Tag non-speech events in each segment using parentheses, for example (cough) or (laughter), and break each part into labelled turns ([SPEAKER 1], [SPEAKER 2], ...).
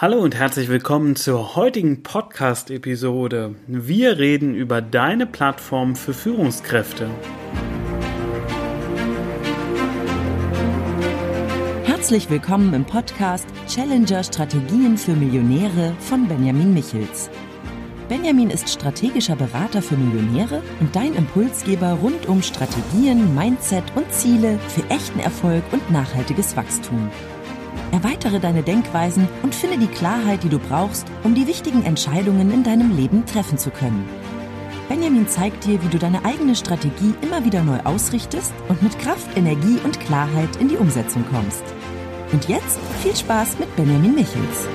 [SPEAKER 1] Hallo und herzlich willkommen zur heutigen Podcast-Episode. Wir reden über deine Plattform für Führungskräfte.
[SPEAKER 2] Herzlich willkommen im Podcast Challenger Strategien für Millionäre von Benjamin Michels. Benjamin ist strategischer Berater für Millionäre und dein Impulsgeber rund um Strategien, Mindset und Ziele für echten Erfolg und nachhaltiges Wachstum. Erweitere deine Denkweisen und finde die Klarheit, die du brauchst, um die wichtigen Entscheidungen in deinem Leben treffen zu können. Benjamin zeigt dir, wie du deine eigene Strategie immer wieder neu ausrichtest und mit Kraft, Energie und Klarheit in die Umsetzung kommst. Und jetzt viel Spaß mit Benjamin Michels.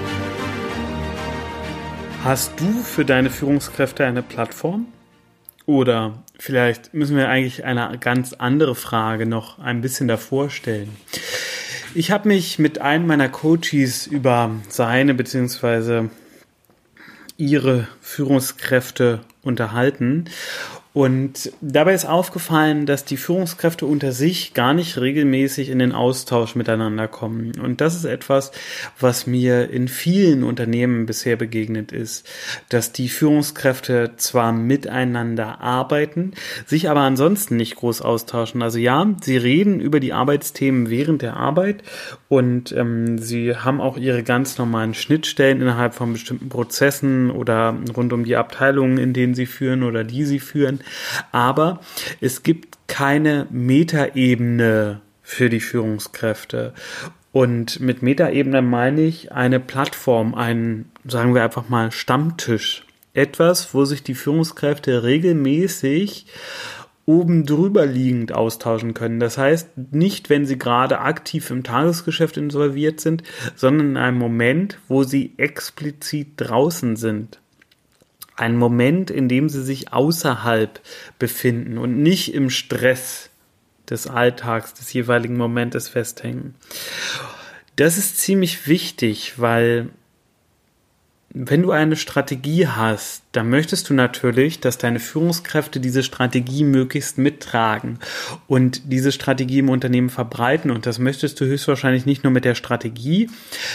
[SPEAKER 1] Hast du für deine Führungskräfte eine Plattform? Oder vielleicht müssen wir eigentlich eine ganz andere Frage noch ein bisschen davor stellen. Ich habe mich mit einem meiner Coaches über seine bzw. ihre Führungskräfte unterhalten und dabei ist aufgefallen, dass die Führungskräfte unter sich gar nicht regelmäßig in den Austausch miteinander kommen. Und das ist etwas, was mir in vielen Unternehmen bisher begegnet ist, dass die Führungskräfte zwar miteinander arbeiten, sich aber ansonsten nicht groß austauschen. Also ja, sie reden über die Arbeitsthemen während der Arbeit und ähm, sie haben auch ihre ganz normalen Schnittstellen innerhalb von bestimmten Prozessen oder rund um die Abteilungen, in denen sie führen oder die sie führen. Aber es gibt keine Metaebene für die Führungskräfte. Und mit Metaebene meine ich eine Plattform, einen, sagen wir einfach mal, Stammtisch. Etwas, wo sich die Führungskräfte regelmäßig oben drüber liegend austauschen können. Das heißt, nicht, wenn sie gerade aktiv im Tagesgeschäft involviert sind, sondern in einem Moment, wo sie explizit draußen sind ein Moment, in dem sie sich außerhalb befinden und nicht im Stress des Alltags, des jeweiligen Momentes festhängen. Das ist ziemlich wichtig, weil wenn du eine Strategie hast, dann möchtest du natürlich, dass deine Führungskräfte diese Strategie möglichst mittragen und diese Strategie im Unternehmen verbreiten. Und das möchtest du höchstwahrscheinlich nicht nur mit der Strategie,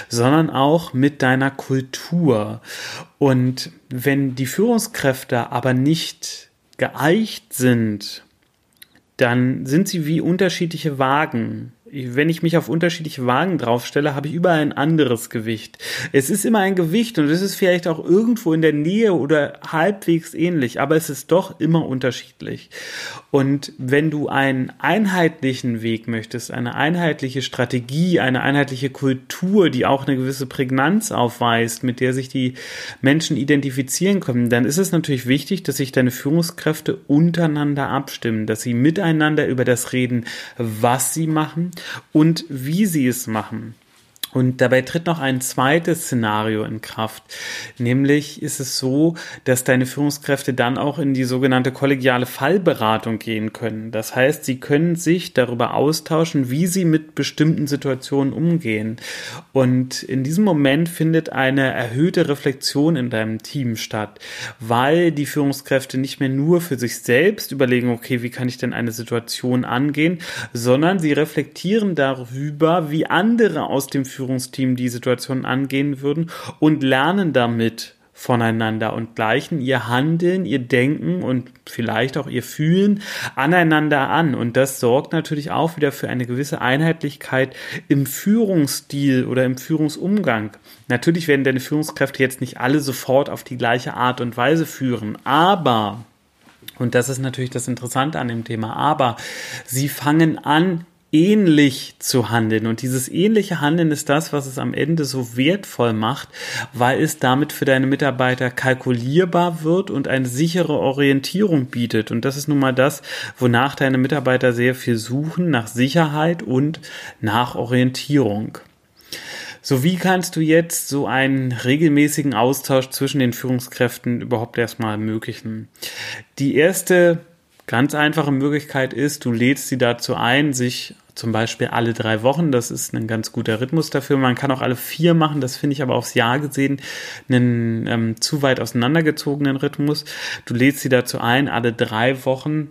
[SPEAKER 1] sondern auch mit deiner Kultur. Und wenn die Führungskräfte aber nicht geeicht sind, dann sind sie wie unterschiedliche Wagen wenn ich mich auf unterschiedliche Wagen draufstelle, habe ich überall ein anderes Gewicht. Es ist immer ein Gewicht und es ist vielleicht auch irgendwo in der Nähe oder halbwegs ähnlich, aber es ist doch immer unterschiedlich. Und wenn du einen einheitlichen Weg möchtest, eine einheitliche Strategie, eine einheitliche Kultur, die auch eine gewisse Prägnanz aufweist, mit der sich die Menschen identifizieren können, dann ist es natürlich wichtig, dass sich deine Führungskräfte untereinander abstimmen, dass sie miteinander über das reden, was sie machen und wie sie es machen. Und dabei tritt noch ein zweites Szenario in Kraft. Nämlich ist es so, dass deine Führungskräfte dann auch in die sogenannte kollegiale Fallberatung gehen können. Das heißt, sie können sich darüber austauschen, wie sie mit bestimmten Situationen umgehen. Und in diesem Moment findet eine erhöhte Reflexion in deinem Team statt, weil die Führungskräfte nicht mehr nur für sich selbst überlegen, okay, wie kann ich denn eine Situation angehen, sondern sie reflektieren darüber, wie andere aus dem Führungsteam die Situation angehen würden und lernen damit voneinander und gleichen ihr Handeln, ihr Denken und vielleicht auch ihr Fühlen aneinander an. Und das sorgt natürlich auch wieder für eine gewisse Einheitlichkeit im Führungsstil oder im Führungsumgang. Natürlich werden deine Führungskräfte jetzt nicht alle sofort auf die gleiche Art und Weise führen, aber und das ist natürlich das Interessante an dem Thema. Aber sie fangen an, ähnlich zu handeln. Und dieses ähnliche Handeln ist das, was es am Ende so wertvoll macht, weil es damit für deine Mitarbeiter kalkulierbar wird und eine sichere Orientierung bietet. Und das ist nun mal das, wonach deine Mitarbeiter sehr viel suchen, nach Sicherheit und nach Orientierung. So, wie kannst du jetzt so einen regelmäßigen Austausch zwischen den Führungskräften überhaupt erstmal ermöglichen? Die erste ganz einfache Möglichkeit ist, du lädst sie dazu ein, sich zum Beispiel alle drei Wochen, das ist ein ganz guter Rhythmus dafür. Man kann auch alle vier machen, das finde ich aber aufs Jahr gesehen einen ähm, zu weit auseinandergezogenen Rhythmus. Du lädst sie dazu ein, alle drei Wochen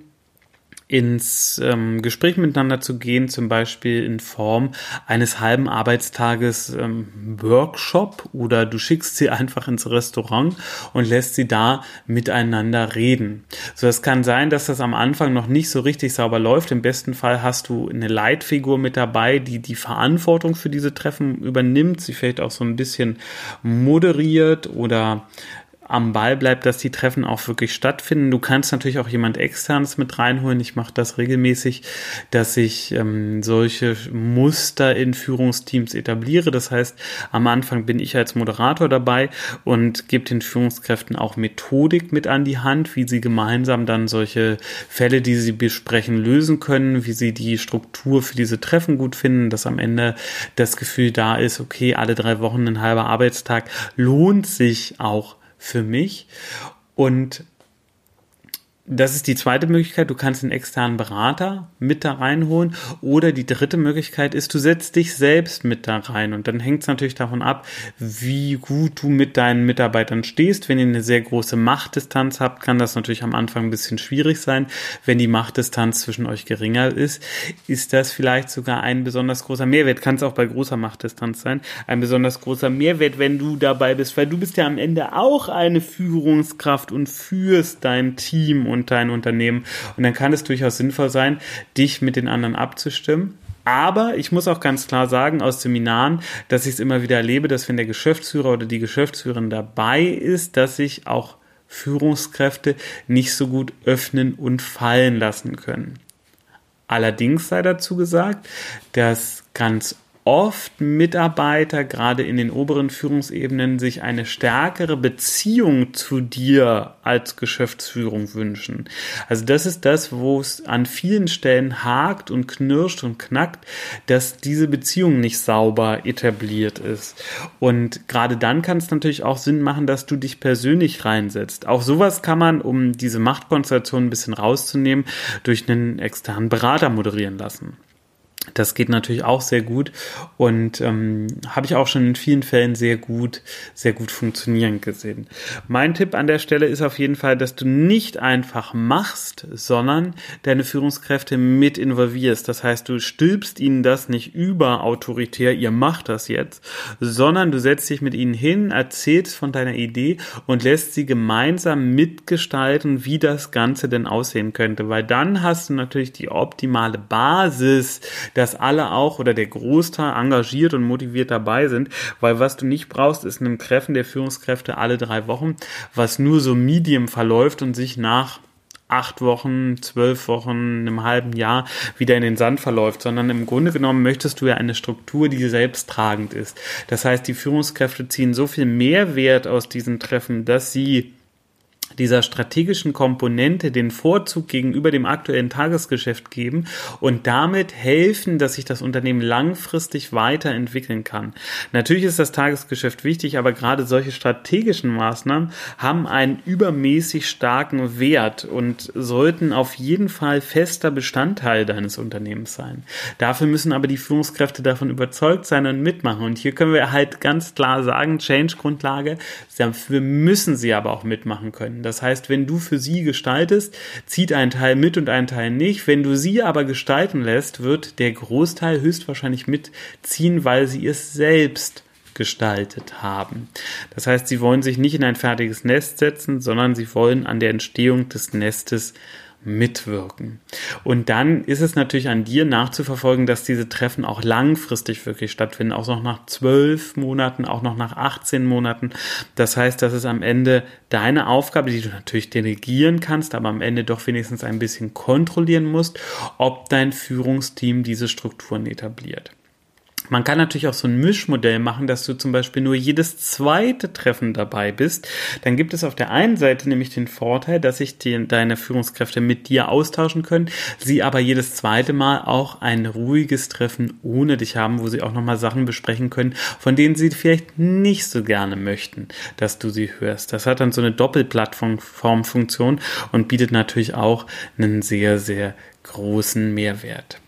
[SPEAKER 1] ins ähm, Gespräch miteinander zu gehen, zum Beispiel in Form eines halben Arbeitstages ähm, Workshop oder du schickst sie (laughs) einfach ins Restaurant und lässt sie da miteinander reden. So, es kann sein, dass das am Anfang noch nicht so richtig sauber läuft. Im besten Fall hast du eine Leitfigur mit dabei, die die Verantwortung für diese Treffen übernimmt, sie vielleicht auch so ein bisschen moderiert oder am Ball bleibt, dass die Treffen auch wirklich stattfinden. Du kannst natürlich auch jemand externes mit reinholen. Ich mache das regelmäßig, dass ich ähm, solche Muster in Führungsteams etabliere. Das heißt, am Anfang bin ich als Moderator dabei und gebe den Führungskräften auch Methodik mit an die Hand, wie sie gemeinsam dann solche Fälle, die sie besprechen, lösen können, wie sie die Struktur für diese Treffen gut finden, dass am Ende das Gefühl da ist, okay, alle drei Wochen ein halber Arbeitstag lohnt sich auch für mich. Und das ist die zweite Möglichkeit. Du kannst einen externen Berater mit da reinholen. Oder die dritte Möglichkeit ist, du setzt dich selbst mit da rein. Und dann hängt es natürlich davon ab, wie gut du mit deinen Mitarbeitern stehst. Wenn ihr eine sehr große Machtdistanz habt, kann das natürlich am Anfang ein bisschen schwierig sein. Wenn die Machtdistanz zwischen euch geringer ist, ist das vielleicht sogar ein besonders großer Mehrwert. Kann es auch bei großer Machtdistanz sein. Ein besonders großer Mehrwert, wenn du dabei bist, weil du bist ja am Ende auch eine Führungskraft und führst dein Team und und dein Unternehmen. Und dann kann es durchaus sinnvoll sein, dich mit den anderen abzustimmen. Aber ich muss auch ganz klar sagen aus Seminaren, dass ich es immer wieder erlebe, dass wenn der Geschäftsführer oder die Geschäftsführerin dabei ist, dass sich auch Führungskräfte nicht so gut öffnen und fallen lassen können. Allerdings sei dazu gesagt, dass ganz oft Mitarbeiter, gerade in den oberen Führungsebenen, sich eine stärkere Beziehung zu dir als Geschäftsführung wünschen. Also das ist das, wo es an vielen Stellen hakt und knirscht und knackt, dass diese Beziehung nicht sauber etabliert ist. Und gerade dann kann es natürlich auch Sinn machen, dass du dich persönlich reinsetzt. Auch sowas kann man, um diese Machtkonstellation ein bisschen rauszunehmen, durch einen externen Berater moderieren lassen. Das geht natürlich auch sehr gut und ähm, habe ich auch schon in vielen Fällen sehr gut, sehr gut funktionieren gesehen. Mein Tipp an der Stelle ist auf jeden Fall, dass du nicht einfach machst, sondern deine Führungskräfte mit involvierst. Das heißt, du stülpst ihnen das nicht über autoritär, ihr macht das jetzt, sondern du setzt dich mit ihnen hin, erzählst von deiner Idee und lässt sie gemeinsam mitgestalten, wie das Ganze denn aussehen könnte. Weil dann hast du natürlich die optimale Basis, dass alle auch oder der Großteil engagiert und motiviert dabei sind, weil was du nicht brauchst, ist ein Treffen der Führungskräfte alle drei Wochen, was nur so medium verläuft und sich nach acht Wochen, zwölf Wochen, einem halben Jahr wieder in den Sand verläuft, sondern im Grunde genommen möchtest du ja eine Struktur, die selbsttragend ist. Das heißt, die Führungskräfte ziehen so viel Mehrwert aus diesen Treffen, dass sie dieser strategischen Komponente den Vorzug gegenüber dem aktuellen Tagesgeschäft geben und damit helfen, dass sich das Unternehmen langfristig weiterentwickeln kann. Natürlich ist das Tagesgeschäft wichtig, aber gerade solche strategischen Maßnahmen haben einen übermäßig starken Wert und sollten auf jeden Fall fester Bestandteil deines Unternehmens sein. Dafür müssen aber die Führungskräfte davon überzeugt sein und mitmachen. Und hier können wir halt ganz klar sagen, Change-Grundlage, dafür müssen sie aber auch mitmachen können. Das heißt, wenn du für sie gestaltest, zieht ein Teil mit und ein Teil nicht. Wenn du sie aber gestalten lässt, wird der Großteil höchstwahrscheinlich mitziehen, weil sie es selbst gestaltet haben. Das heißt, sie wollen sich nicht in ein fertiges Nest setzen, sondern sie wollen an der Entstehung des Nestes mitwirken. Und dann ist es natürlich an dir nachzuverfolgen, dass diese Treffen auch langfristig wirklich stattfinden, auch noch nach zwölf Monaten, auch noch nach 18 Monaten. Das heißt, das ist am Ende deine Aufgabe, die du natürlich delegieren kannst, aber am Ende doch wenigstens ein bisschen kontrollieren musst, ob dein Führungsteam diese Strukturen etabliert. Man kann natürlich auch so ein Mischmodell machen, dass du zum Beispiel nur jedes zweite Treffen dabei bist. Dann gibt es auf der einen Seite nämlich den Vorteil, dass sich die, deine Führungskräfte mit dir austauschen können, sie aber jedes zweite Mal auch ein ruhiges Treffen ohne dich haben, wo sie auch nochmal Sachen besprechen können, von denen sie vielleicht nicht so gerne möchten, dass du sie hörst. Das hat dann so eine Doppelplattformfunktion und bietet natürlich auch einen sehr, sehr großen Mehrwert.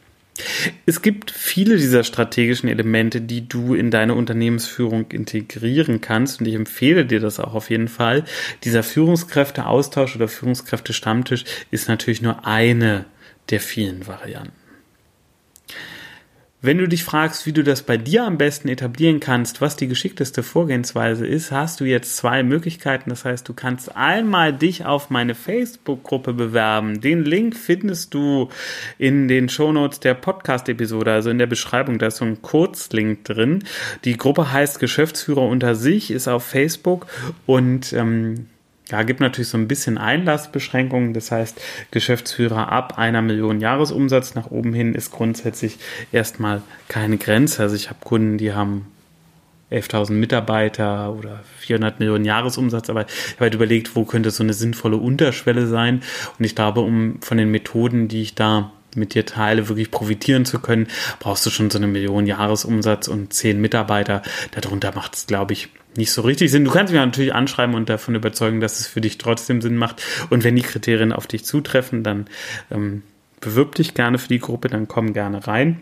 [SPEAKER 1] Es gibt viele dieser strategischen Elemente, die du in deine Unternehmensführung integrieren kannst und ich empfehle dir das auch auf jeden Fall. Dieser Führungskräfteaustausch oder Führungskräftestammtisch ist natürlich nur eine der vielen Varianten. Wenn du dich fragst, wie du das bei dir am besten etablieren kannst, was die geschickteste Vorgehensweise ist, hast du jetzt zwei Möglichkeiten. Das heißt, du kannst einmal dich auf meine Facebook-Gruppe bewerben. Den Link findest du in den Shownotes der Podcast-Episode, also in der Beschreibung. Da ist so ein Kurzlink drin. Die Gruppe heißt Geschäftsführer unter sich, ist auf Facebook und ähm, ja, gibt natürlich so ein bisschen Einlassbeschränkungen. Das heißt, Geschäftsführer ab einer Million Jahresumsatz nach oben hin ist grundsätzlich erstmal keine Grenze. Also ich habe Kunden, die haben 11.000 Mitarbeiter oder 400 Millionen Jahresumsatz, aber ich habe halt überlegt, wo könnte so eine sinnvolle Unterschwelle sein. Und ich glaube, um von den Methoden, die ich da mit dir teile, wirklich profitieren zu können, brauchst du schon so eine Million Jahresumsatz und zehn Mitarbeiter. Darunter macht es, glaube ich, nicht so richtig Sinn. Du kannst mich natürlich anschreiben und davon überzeugen, dass es für dich trotzdem Sinn macht. Und wenn die Kriterien auf dich zutreffen, dann ähm, bewirb dich gerne für die Gruppe, dann komm gerne rein.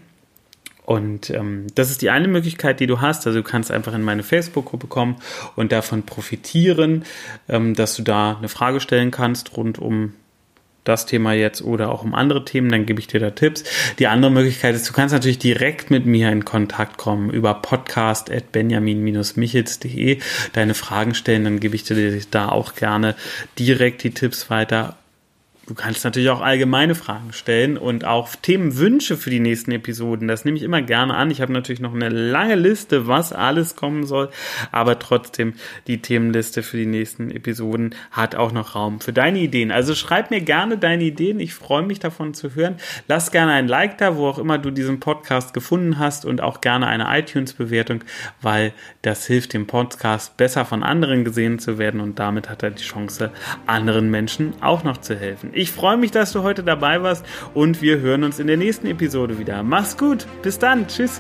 [SPEAKER 1] Und ähm, das ist die eine Möglichkeit, die du hast. Also du kannst einfach in meine Facebook-Gruppe kommen und davon profitieren, ähm, dass du da eine Frage stellen kannst rund um das Thema jetzt oder auch um andere Themen, dann gebe ich dir da Tipps. Die andere Möglichkeit ist, du kannst natürlich direkt mit mir in Kontakt kommen über podcast.benjamin-michels.de, deine Fragen stellen, dann gebe ich dir da auch gerne direkt die Tipps weiter Du kannst natürlich auch allgemeine Fragen stellen und auch Themenwünsche für die nächsten Episoden. Das nehme ich immer gerne an. Ich habe natürlich noch eine lange Liste, was alles kommen soll, aber trotzdem die Themenliste für die nächsten Episoden hat auch noch Raum für deine Ideen. Also schreib mir gerne deine Ideen. Ich freue mich davon zu hören. Lass gerne ein Like da, wo auch immer du diesen Podcast gefunden hast und auch gerne eine iTunes-Bewertung, weil das hilft dem Podcast besser von anderen gesehen zu werden und damit hat er die Chance, anderen Menschen auch noch zu helfen. Ich freue mich, dass du heute dabei warst und wir hören uns in der nächsten Episode wieder. Mach's gut. Bis dann. Tschüss.